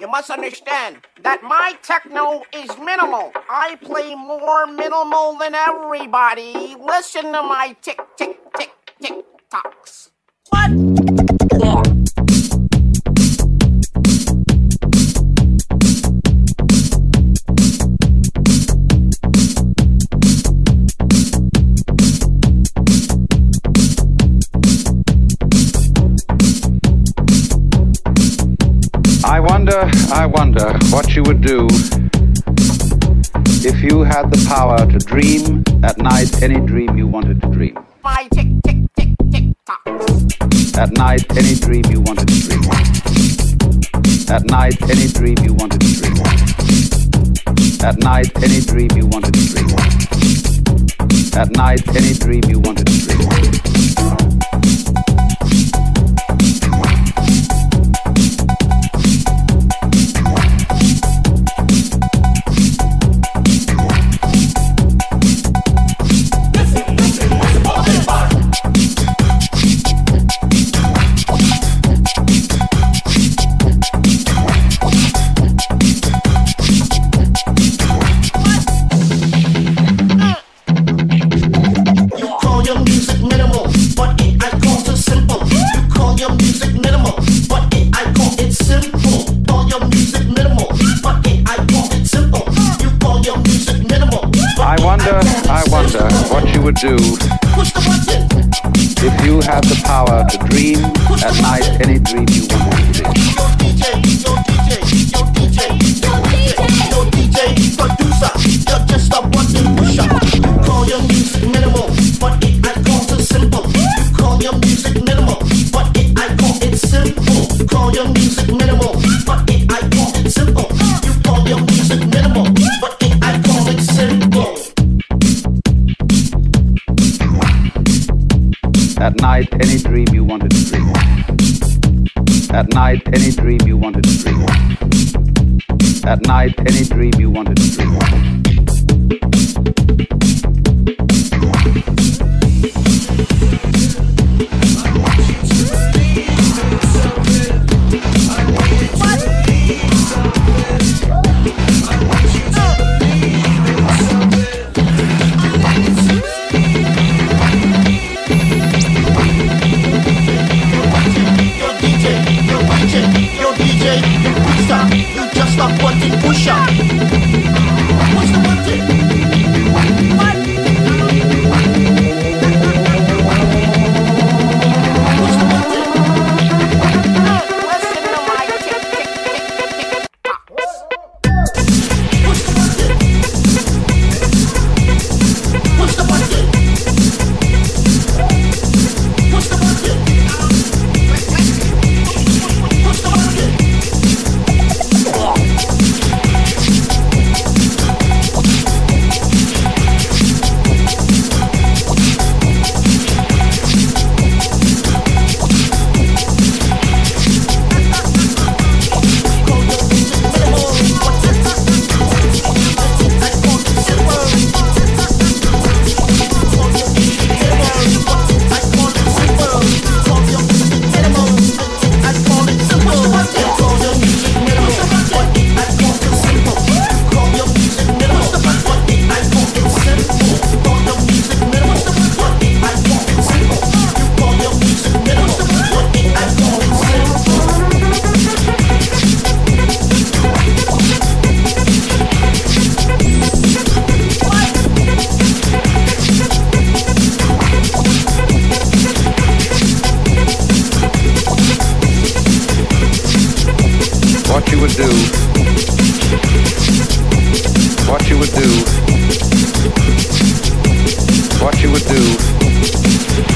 You must understand that my techno is minimal. I play more minimal than everybody. Listen to my tick, tick, tick, tick tocks. What? Wonder, I wonder what you would do if you had the power to dream at night any dream you wanted to dream. My tick, tick, tick, tick, tock. At night, any dream you wanted to dream. At night, any dream you wanted to dream. At night, any dream you wanted to dream. At night, any dream you wanted to dream. Would do if you had the power to dream at night At night, any dream you wanted to dream. At night, any dream you wanted to dream. At night, any dream you wanted to dream. push up. you would do, what you would do, what you would do.